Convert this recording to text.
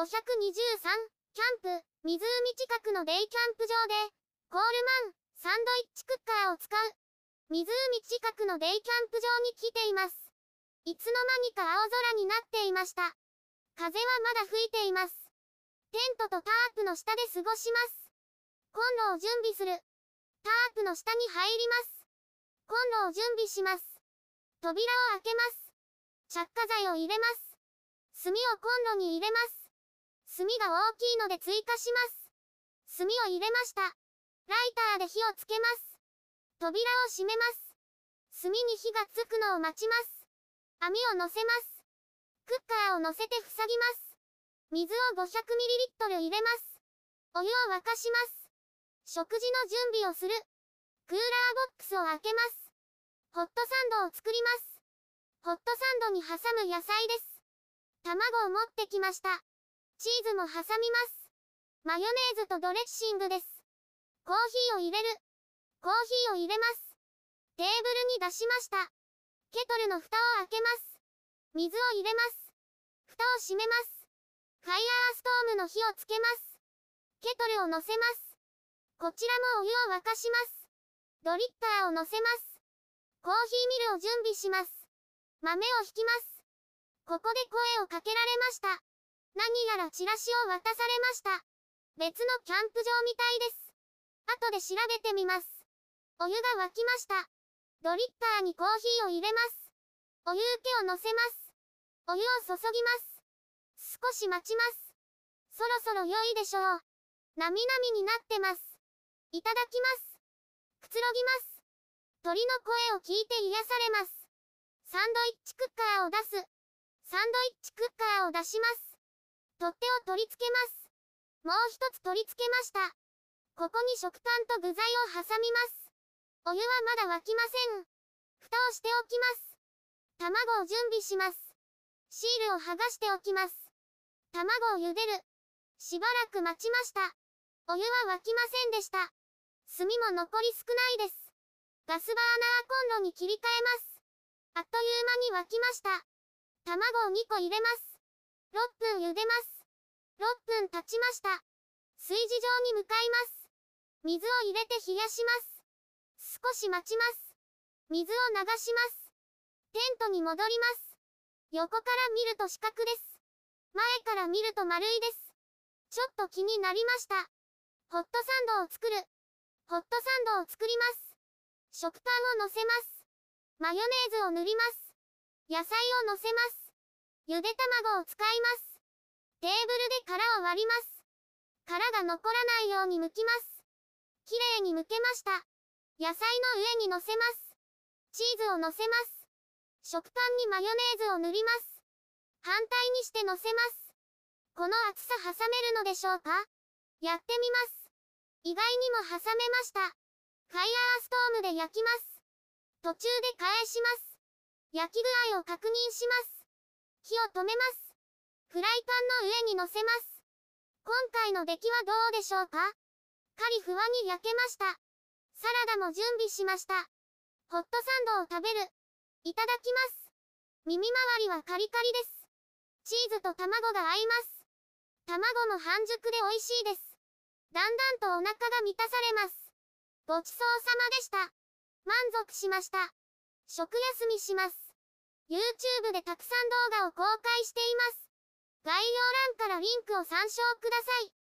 523、キャンプ、湖近くのデイキャンプ場で、コールマン、サンドイッチクッカーを使う。湖近くのデイキャンプ場に来ています。いつの間にか青空になっていました。風はまだ吹いています。テントとタープの下で過ごします。コンロを準備する。タープの下に入ります。コンロを準備します。扉を開けます。着火剤を入れます。炭をコンロに入れます。炭が大きいので追加します。炭を入れました。ライターで火をつけます。扉を閉めます。炭に火がつくのを待ちます。網を乗せます。クッカーを乗せて塞ぎます。水を 500ml 入れます。お湯を沸かします。食事の準備をする。クーラーボックスを開けます。ホットサンドを作ります。ホットサンドに挟む野菜です。卵を持ってきました。チーズも挟みます。マヨネーズとドレッシングです。コーヒーを入れる。コーヒーを入れます。テーブルに出しました。ケトルの蓋を開けます。水を入れます。蓋を閉めます。ファイヤーストームの火をつけます。ケトルを乗せます。こちらもお湯を沸かします。ドリッパーを乗せます。コーヒーミルを準備します。豆をひきます。ここで声をかけられました。何やらチラシを渡されました。別のキャンプ場みたいです。後で調べてみます。お湯が沸きました。ドリッパーにコーヒーを入れます。お湯受けを乗せます。お湯を注ぎます。少し待ちます。そろそろ良いでしょう。なみなみになってます。いただきます。くつろぎます。鳥の声を聞いて癒されます。サンドイッチクッカーを出す。サンドイッチクッカーを出します。取っ手を取り付けます。もう一つ取り付けました。ここに食パンと具材を挟みます。お湯はまだ沸きません。蓋をしておきます。卵を準備します。シールを剥がしておきます。卵を茹でる。しばらく待ちました。お湯は沸きませんでした。炭も残り少ないです。ガスバーナーコンロに切り替えます。あっという間に沸きました。卵を2個入れます。6分茹でます。6分経ちました。炊事場に向かいます。水を入れて冷やします。少し待ちます。水を流します。テントに戻ります。横から見ると四角です。前から見ると丸いです。ちょっと気になりました。ホットサンドを作る。ホットサンドを作ります。食パンを乗せます。マヨネーズを塗ります。野菜を乗せます。ゆで卵を使います。テーブルで殻を割ります。殻が残らないように剥きます。きれいに剥けました。野菜の上に乗せます。チーズを乗せます。食パンにマヨネーズを塗ります。反対にして乗せます。この厚さ挟めるのでしょうか？やってみます。意外にも挟めました。ファイヤーストームで焼きます。途中で返します。焼き具合を確認します。火を止めます。フライパンの上に乗せます。今回の出来はどうでしょうか？カリフワに焼けました。サラダも準備しました。ホットサンドを食べる。いただきます。耳周りはカリカリです。チーズと卵が合います。卵も半熟で美味しいです。だんだんとお腹が満たされます。ごちそうさまでした。満足しました。食休みします。YouTube でたくさん動画を公開しています。概要欄からリンクを参照ください。